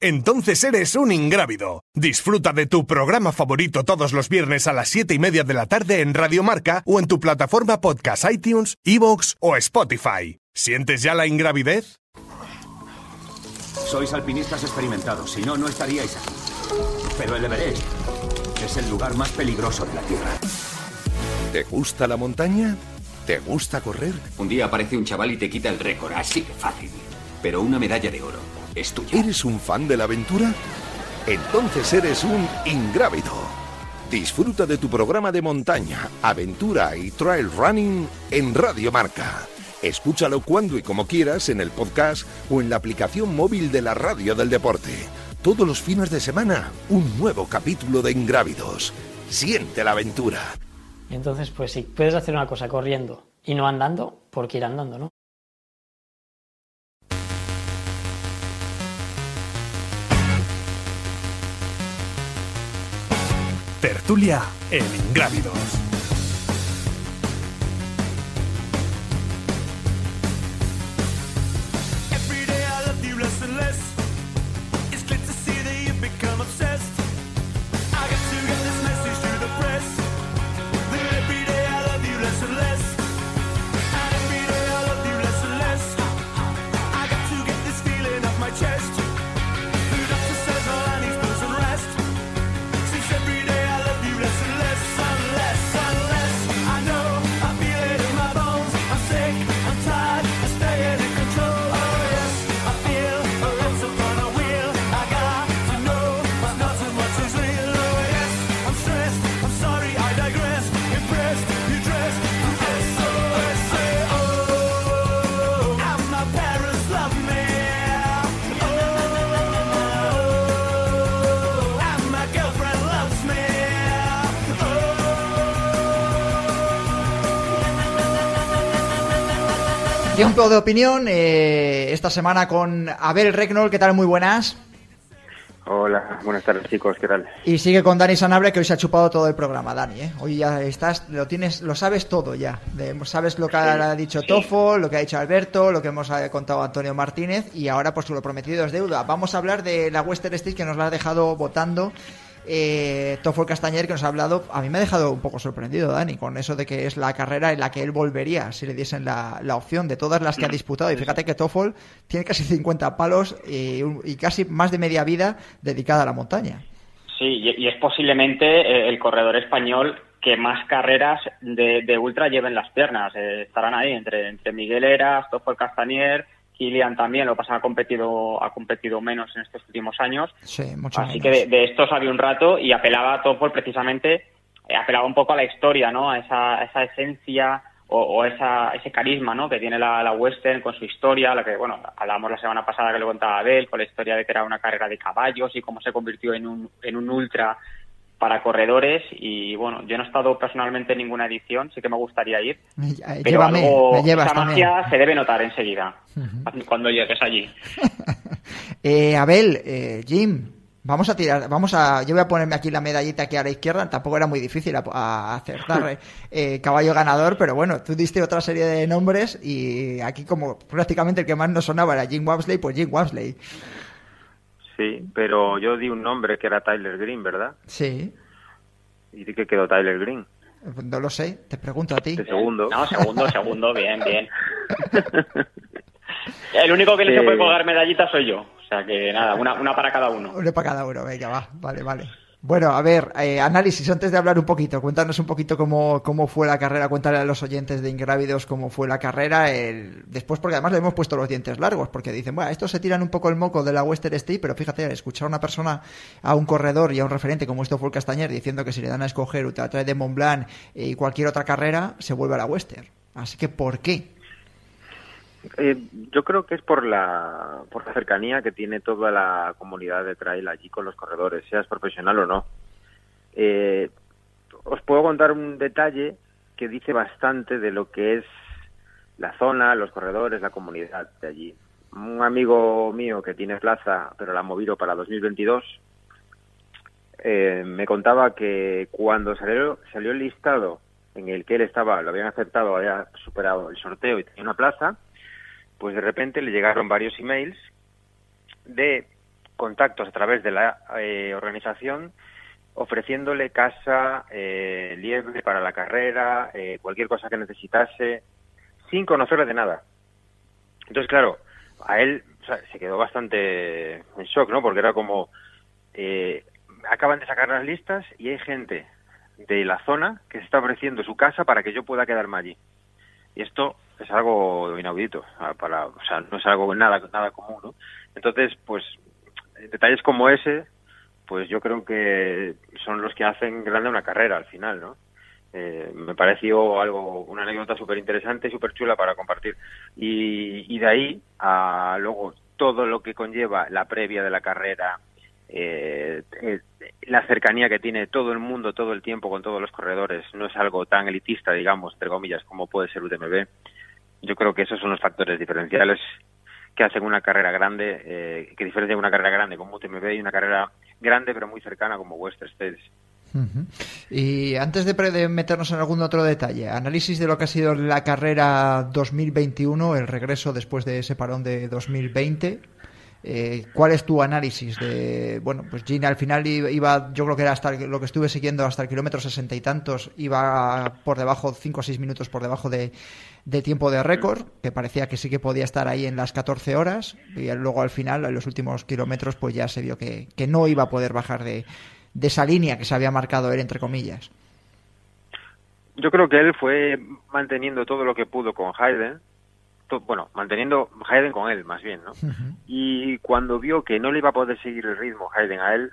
Entonces eres un ingrávido. Disfruta de tu programa favorito todos los viernes a las 7 y media de la tarde en Radio Marca o en tu plataforma podcast iTunes, Evox o Spotify. ¿Sientes ya la ingravidez? Sois alpinistas experimentados, si no, no estaríais aquí. Pero el Everest es el lugar más peligroso de la Tierra. ¿Te gusta la montaña? ¿Te gusta correr? Un día aparece un chaval y te quita el récord, así de fácil. Pero una medalla de oro es tuya. ¿Eres un fan de la aventura? Entonces eres un ingrávido. Disfruta de tu programa de montaña, aventura y trail running en Radio Marca. Escúchalo cuando y como quieras en el podcast o en la aplicación móvil de la radio del deporte. Todos los fines de semana, un nuevo capítulo de Ingrávidos. Siente la aventura. Entonces, pues si puedes hacer una cosa corriendo y no andando, ¿por qué ir andando, no? Tertulia en Ingrávidos. Tiempo de opinión, eh, esta semana con Abel Regnol, ¿qué tal? Muy buenas. Hola, buenas tardes chicos, ¿qué tal? Y sigue con Dani Sanabria que hoy se ha chupado todo el programa, Dani, ¿eh? Hoy ya estás, lo tienes, lo sabes todo ya. sabes lo que ha dicho Tofo, lo que ha dicho Alberto, lo que hemos eh, contado Antonio Martínez y ahora pues lo prometido es deuda. Vamos a hablar de la Western State que nos la ha dejado votando eh, Toffol Castañer que nos ha hablado, a mí me ha dejado un poco sorprendido, Dani, con eso de que es la carrera en la que él volvería si le diesen la, opción de todas las que ha disputado. Y fíjate que Toffol tiene casi 50 palos y, casi más de media vida dedicada a la montaña. Sí, y, es posiblemente eh, el corredor español que más carreras de, ultra lleven las piernas. Eh, estarán ahí entre, entre Miguel Eras, Toffol Castañer, Kilian también, lo que pasa ha competido, ha competido menos en estos últimos años. Sí, mucho Así que de, esto sabía un rato y apelaba a Toffol precisamente, eh, apelaba un poco a la historia, ¿no? A esa, esa esencia o, esa, ese carisma, ¿no? Que tiene la, la, western con su historia, la que, bueno, hablábamos la semana pasada que lo contaba Abel, con la historia de que era una carrera de caballos y cómo se convirtió en un, en un ultra para corredores y bueno, yo no he estado personalmente en ninguna edición, sí que me gustaría ir, pero algo, esa magia se debe notar enseguida cuando llegues allí. eh, Abel, eh, Jim, vamos a tirar, vamos a, yo voy a ponerme aquí la medallita aquí a la izquierda, tampoco era muy difícil a, acertar eh, eh, caballo ganador, pero bueno, tú diste otra serie de nombres y aquí como prácticamente el que más nos sonaba era Jim Wamsley, pues Jim Wamsley. Sí, pero yo di un nombre que era Tyler Green, ¿verdad? Sí. ¿Y de qué quedó Tyler Green? No lo sé, te pregunto a ti. De segundo. No, segundo, segundo, bien, bien. El único que no se puede colgar medallitas soy yo. O sea que nada, una, una para cada uno. Una para cada uno, venga, va. Vale, vale. Bueno, a ver, eh, análisis, antes de hablar un poquito, cuéntanos un poquito cómo, cómo fue la carrera, cuéntale a los oyentes de Ingrávidos cómo fue la carrera, el... después porque además le hemos puesto los dientes largos, porque dicen, bueno, estos se tiran un poco el moco de la Western State, pero fíjate, escuchar a una persona, a un corredor y a un referente como esto fue el Castañer, diciendo que si le dan a escoger Ultra Trail de Mont Blanc y cualquier otra carrera, se vuelve a la Western. Así que, ¿por qué? Eh, yo creo que es por la, por la cercanía que tiene toda la comunidad de trail allí con los corredores, seas profesional o no. Eh, os puedo contar un detalle que dice bastante de lo que es la zona, los corredores, la comunidad de allí. Un amigo mío que tiene plaza, pero la ha movido para 2022, eh, me contaba que cuando salió, salió el listado en el que él estaba, lo habían aceptado, había superado el sorteo y tenía una plaza, pues de repente le llegaron varios emails de contactos a través de la eh, organización ofreciéndole casa, eh, liebre para la carrera, eh, cualquier cosa que necesitase, sin conocerle de nada. Entonces, claro, a él se quedó bastante en shock, ¿no? Porque era como, eh, acaban de sacar las listas y hay gente de la zona que se está ofreciendo su casa para que yo pueda quedarme allí. Y esto es algo inaudito, para, o sea, no es algo nada, nada común, ¿no? Entonces, pues, detalles como ese, pues yo creo que son los que hacen grande una carrera al final, ¿no? Eh, me pareció algo, una anécdota súper interesante y súper chula para compartir. Y, y, de ahí a luego todo lo que conlleva la previa de la carrera, eh, eh, la cercanía que tiene todo el mundo todo el tiempo con todos los corredores, no es algo tan elitista, digamos, entre comillas, como puede ser UTMB. Yo creo que esos son los factores diferenciales que hacen una carrera grande, eh, que diferencian una carrera grande como UTMB y una carrera grande pero muy cercana como Western States. Y antes de, meternos en algún otro detalle, análisis de lo que ha sido la carrera 2021, el regreso después de ese parón de 2020. Eh, ¿Cuál es tu análisis de, bueno, pues Gina al final iba, yo creo que era hasta lo que estuve siguiendo hasta el kilómetro sesenta y tantos, iba por debajo, cinco o seis minutos por debajo de, de tiempo de récord, que parecía que sí que podía estar ahí en las 14 horas, y luego al final, en los últimos kilómetros, pues ya se vio que, que no iba a poder bajar de, de esa línea que se había marcado él, entre comillas. Yo creo que él fue manteniendo todo lo que pudo con Hayden, bueno, manteniendo Hayden con él, más bien, ¿no? Y cuando vio que no le iba a poder seguir el ritmo Hayden a él,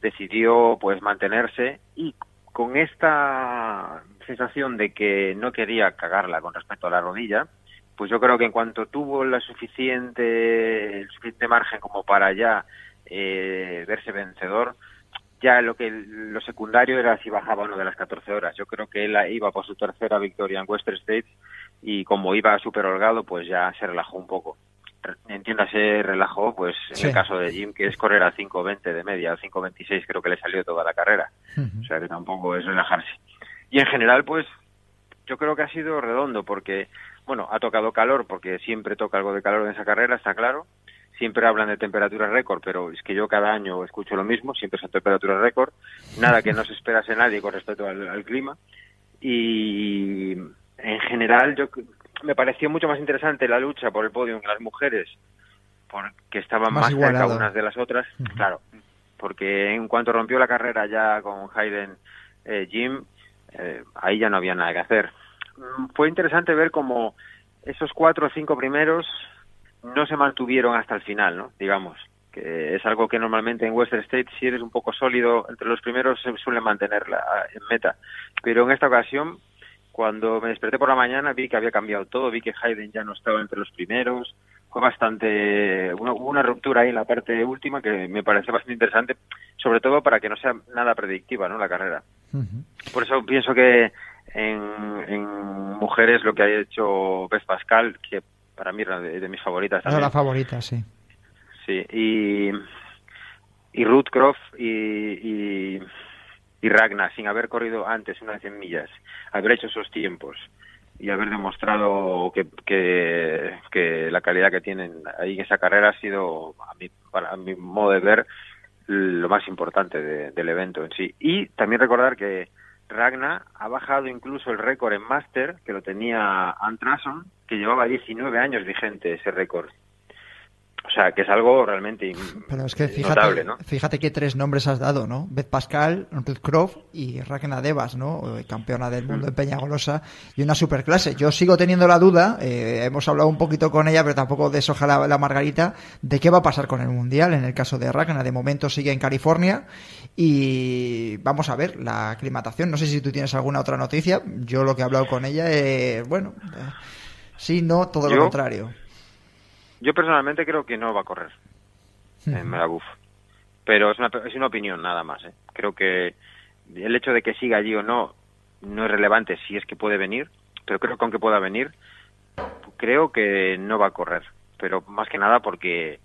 decidió pues mantenerse y con esta sensación de que no quería cagarla con respecto a la rodilla, pues yo creo que en cuanto tuvo la suficiente, el suficiente margen como para ya eh, verse vencedor, ya lo que lo secundario era si bajaba uno de las 14 horas. Yo creo que él iba por su tercera victoria en Western States y como iba súper holgado, pues ya se relajó un poco. Entiéndase, relajó, pues en el caso de Jim, que es correr a 5.20 de media, a 5.26 creo que le salió toda la carrera. O sea que tampoco es relajarse. Y en general, pues yo creo que ha sido redondo porque, bueno, ha tocado calor porque siempre toca algo de calor en esa carrera, está claro siempre hablan de temperaturas récord, pero es que yo cada año escucho lo mismo, siempre son temperaturas récord, nada que no se esperase nadie con respecto al, clima. Y en general yo me pareció mucho más interesante la lucha por el podio en las mujeres, porque estaban más, cerca unas de las otras, claro, porque en cuanto rompió la carrera ya con Hayden eh, Jim, eh, ahí ya no había nada que hacer. Mm, fue interesante ver cómo esos cuatro o cinco primeros no se mantuvieron hasta el final, ¿no? Digamos, que es algo que normalmente en Western State, si eres un poco sólido entre los primeros, se suele mantener en meta. Pero en esta ocasión, cuando me desperté por la mañana, vi que había cambiado todo, vi que Hayden ya no estaba entre los primeros, fue bastante, hubo una ruptura ahí en la parte última que me parece bastante interesante, sobre todo para que no sea nada predictiva, ¿no? La carrera. Por eso pienso que en, en mujeres lo que ha hecho Beth Pascal, que para mí de, de mis favoritas. Es la favorita, sí. Sí, y, y Ruth Croft y, y, Ragnar, sin haber corrido antes unas 100 millas, haber hecho esos tiempos y haber demostrado que, que, la calidad que tienen ahí en esa carrera ha sido, a mi, para mi modo de ver, lo más importante del evento en sí. Y también recordar que Ragna ha bajado incluso el récord en Master, que lo tenía Antrason, que llevaba 19 años vigente ese récord. O sea, que es algo realmente Pero es que fíjate, notable, ¿no? Fíjate qué tres nombres has dado, ¿no? Beth Pascal, Ruth Croft y Ragna Devas, ¿no? Campeona del mundo en Peña Golosa y una superclase. Yo sigo teniendo la duda, eh, hemos hablado un poquito con ella, pero tampoco deshoja la, la margarita, de qué va a pasar con el Mundial en el caso de Ragna. De momento sigue en California y vamos a ver la aclimatación. No sé si tú tienes alguna otra noticia. Yo lo que he hablado con ella, es, bueno, eh, sí, no, todo lo contrario. Yo personalmente creo que no va a correr en Megabuf. Pero es una, es una opinión nada más. ¿eh? Creo que el hecho de que siga allí o no no es relevante si es que puede venir, pero creo que aunque pueda venir, creo que no va a correr. Pero más que nada porque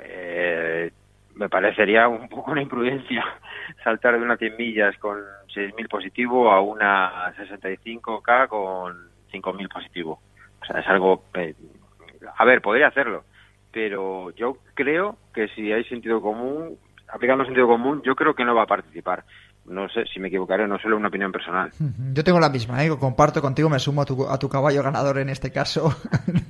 eh, me parecería un poco una imprudencia saltar de unas 100 millas con 6.000 positivo a una 65K con 5.000 positivo. O sea, es algo... Eh, a ver, podría hacerlo, pero yo creo que si hay sentido común, aplicando sentido común, yo creo que no va a participar no sé si me equivocaré, no solo una opinión personal. Yo tengo la misma, ¿eh? comparto contigo, me sumo a tu, a tu caballo ganador en este caso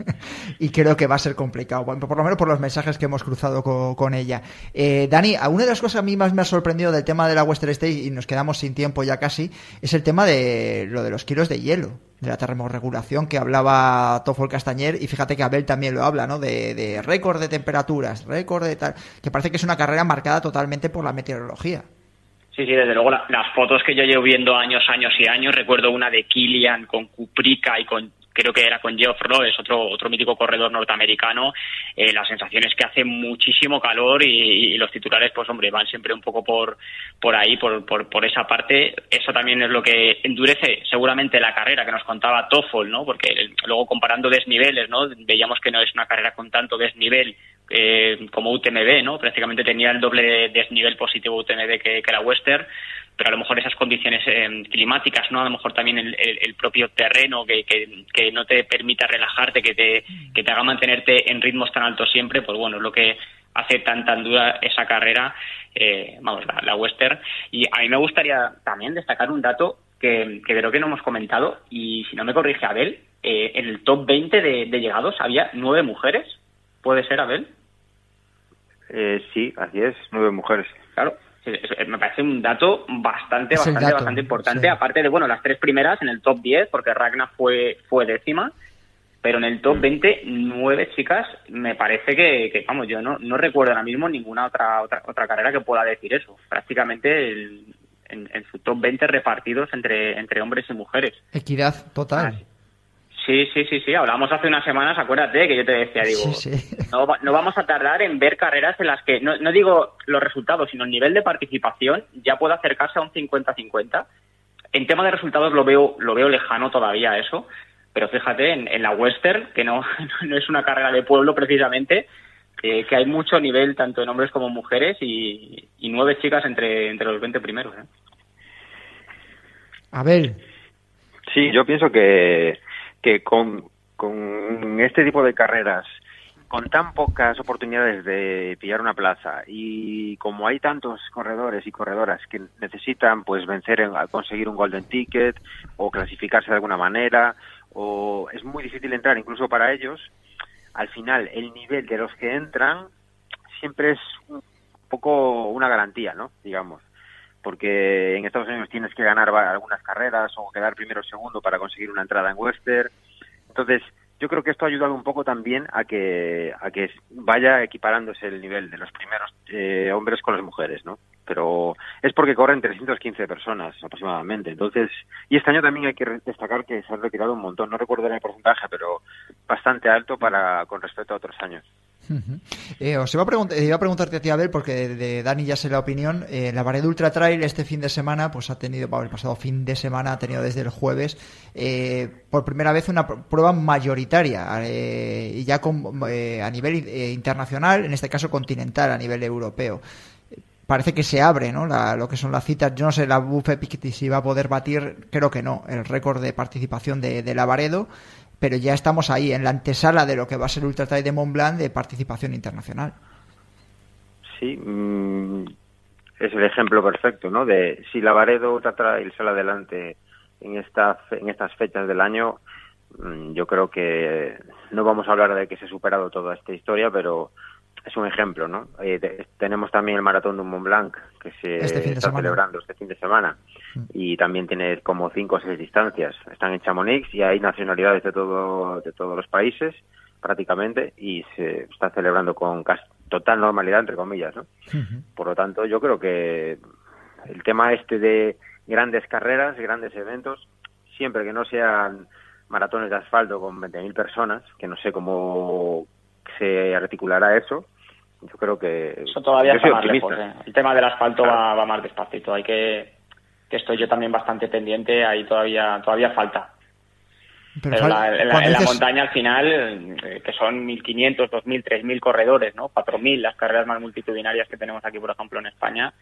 y creo que va a ser complicado, por lo menos por los mensajes que hemos cruzado con, ella. Eh, Dani, una de las cosas a mí más me ha sorprendido del tema de la Western State y nos quedamos sin tiempo ya casi, es el tema de lo de los kilos de hielo de la termorregulación que hablaba Toffol Castañer y fíjate que Abel también lo habla, ¿no? De, de récord de temperaturas, récord de tal, que parece que es una carrera marcada totalmente por la meteorología. Sí, sí, desde luego las fotos que yo llevo viendo años, años y años, recuerdo una de Kilian con Kuprika y con creo que era con Geoff es otro, otro mítico corredor norteamericano, eh, la sensación es que hace muchísimo calor y, los titulares, pues hombre, van siempre un poco por, por ahí, por, por, por, esa parte. Eso también es lo que endurece seguramente la carrera que nos contaba Toffol, ¿no? Porque luego comparando desniveles, ¿no? Veíamos que no es una carrera con tanto desnivel eh, como UTMB, ¿no? Prácticamente tenía el doble de desnivel positivo UTMB que, que la Western, pero a lo mejor esas condiciones eh, climáticas, ¿no? A lo mejor también el, propio terreno que, que, no te permita relajarte, que te, que te haga mantenerte en ritmos tan altos siempre, pues bueno, es lo que hace tan tan dura esa carrera, eh, vamos, la, Western. Y a mí me gustaría también destacar un dato que, creo que no hemos comentado, y si no me corrige Abel, en el top 20 de, de llegados había nueve mujeres. ¿Puede ser, Abel? Eh, sí, así es, nueve mujeres. Claro, me parece un dato bastante, bastante, bastante importante. Aparte de, bueno, las tres primeras en el top 10, porque Ragna fue, fue décima, pero en el top 20, mm. nueve chicas, me parece que, vamos, yo no, no recuerdo ahora mismo ninguna otra, otra, otra carrera que pueda decir eso. Prácticamente en, en, su top 20 repartidos entre, entre hombres y mujeres. Equidad total. Sí, sí, sí, sí. Hablamos hace unas semanas, acuérdate que yo te decía, digo, No, no, vamos a tardar en ver carreras en las que, no, no digo los resultados, sino el nivel de participación ya puede acercarse a un 50-50. En tema de resultados lo veo, lo veo lejano todavía eso, pero fíjate, en, la Western, que no, no es una carrera de pueblo precisamente, que hay mucho nivel tanto en hombres como en mujeres y, nueve chicas entre, entre los 20 primeros. ¿eh? A ver. Sí, yo pienso que que con, con este tipo de carreras, con tan pocas oportunidades de pillar una plaza y como hay tantos corredores y corredoras que necesitan pues vencer en, conseguir un golden ticket o clasificarse de alguna manera o es muy difícil entrar incluso para ellos al final el nivel de los que entran siempre es un poco una garantía no digamos porque en Estados Unidos tienes que ganar algunas carreras o quedar primero o segundo para conseguir una entrada en Western. Entonces, yo creo que esto ha ayudado un poco también a que a que vaya equiparándose el nivel de los primeros eh, hombres con las mujeres, ¿no? Pero es porque corren 315 personas aproximadamente. Entonces, y este año también hay que destacar que se han retirado un montón. No recuerdo el porcentaje, pero bastante alto para con respecto a otros años. Eh, os iba a, preguntar, iba a preguntarte a ti, Abel, porque de, Dani ya sé la opinión. Eh, la Vared Ultra Trail este fin de semana, pues ha tenido, el pasado fin de semana ha tenido desde el jueves, eh, por primera vez una prueba mayoritaria, y ya con, a nivel internacional, en este caso continental, a nivel europeo parece que se abre, ¿no? lo que son las citas. Yo no sé, la Buffet si va a poder batir, creo que no, el récord de participación de, de Lavaredo pero ya estamos ahí, en la antesala de lo que va a ser Ultra Trail de Mont Blanc de participación internacional. Sí, mm, es el ejemplo perfecto, ¿no? De si Lavaredo Ultra Trail sale adelante en, esta, en estas fechas del año, mm, yo creo que no vamos a hablar de que se ha superado toda esta historia, pero es un ejemplo, ¿no? Eh, tenemos también el maratón de Mont Blanc que se este está celebrando este fin de semana mm. y también tiene como cinco o seis distancias. Están en Chamonix y hay nacionalidades de todo de todos los países prácticamente y se está celebrando con total normalidad entre comillas, ¿no? Por lo tanto, yo creo que el tema este de grandes carreras, grandes eventos, siempre que no sean maratones de asfalto con 20.000 personas, que no sé cómo se articulará eso, yo creo que... Eso todavía está más lejos. ¿eh? El tema del asfalto va, va, más despacito. Hay que que estoy yo también bastante pendiente, ahí todavía, todavía falta. Pero, en la, montaña al final, eh, que son 1.500, 2.000, 3.000 corredores, ¿no? 4.000 las carreras más multitudinarias que tenemos aquí, por ejemplo, en España,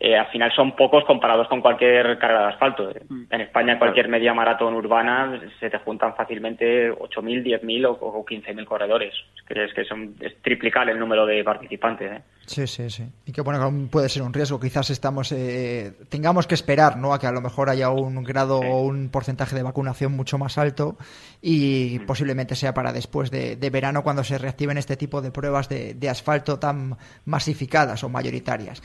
eh, al final son pocos comparados con cualquier carrera de asfalto. Mm. En España, cualquier media maratón urbana se te juntan fácilmente 8.000, 10.000 o, o 15.000 corredores. Es que, son, es triplicar el número de participantes. ¿eh? Sí, sí, sí. Y que bueno, puede ser un riesgo. Quizás estamos eh, tengamos que esperar ¿no? a que a lo mejor haya un grado o un porcentaje de vacunación mucho más alto y mm. posiblemente sea para después de, verano cuando se reactiven este tipo de pruebas de, de asfalto tan masificadas o mayoritarias.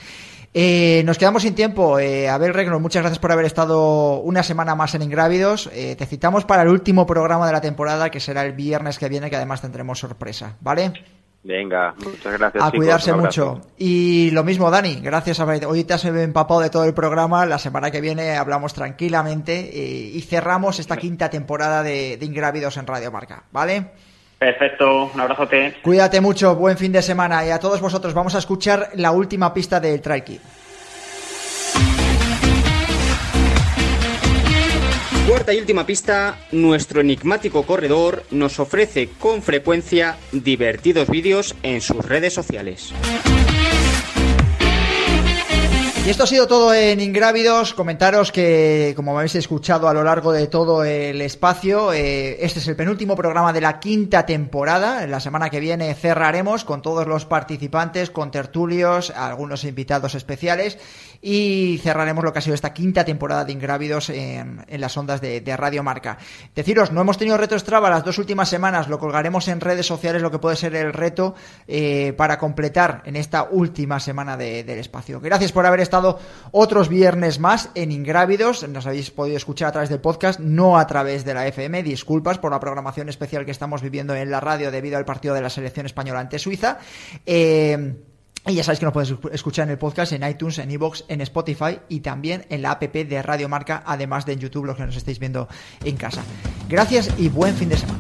Eh, nos quedamos sin tiempo. Eh, Abel Regno, muchas gracias por haber estado una semana más en Ingrávidos. Eh, te citamos para el último programa de la temporada, que será el viernes que viene, que además tendremos sorpresa, ¿vale? Venga, muchas gracias. A cuidarse mucho. Y lo mismo, Dani, gracias. A... Hoy te has empapado de todo el programa. La semana que viene hablamos tranquilamente eh, y cerramos esta quinta temporada de, de Ingrávidos en Radio Marca, ¿vale? Perfecto, un abrazote. Cuídate mucho, buen fin de semana y a todos vosotros vamos a escuchar la última pista del Trail Cuarta y última pista, nuestro enigmático corredor nos ofrece con frecuencia divertidos vídeos en sus redes sociales. Y esto ha sido todo en Ingrávidos. Comentaros que, como habéis escuchado a lo largo de todo el espacio, eh, este es el penúltimo programa de la quinta temporada. La semana que viene cerraremos con todos los participantes, con tertulios, algunos invitados especiales y cerraremos lo que ha sido esta quinta temporada de Ingrávidos en, las ondas de, Radio Marca. Deciros, no hemos tenido reto Strava las dos últimas semanas, lo colgaremos en redes sociales, lo que puede ser el reto eh, para completar en esta última semana del espacio. Gracias por haber estado otros viernes más en Ingrávidos, nos habéis podido escuchar a través del podcast, no a través de la FM, disculpas por la programación especial que estamos viviendo en la radio debido al partido de la selección española ante Suiza. Eh, y ya sabéis que nos podéis escuchar en el podcast, en iTunes, en iVoox, en Spotify y también en la app de Radio Marca, además de en YouTube, los que nos estáis viendo en casa. Gracias y buen fin de semana.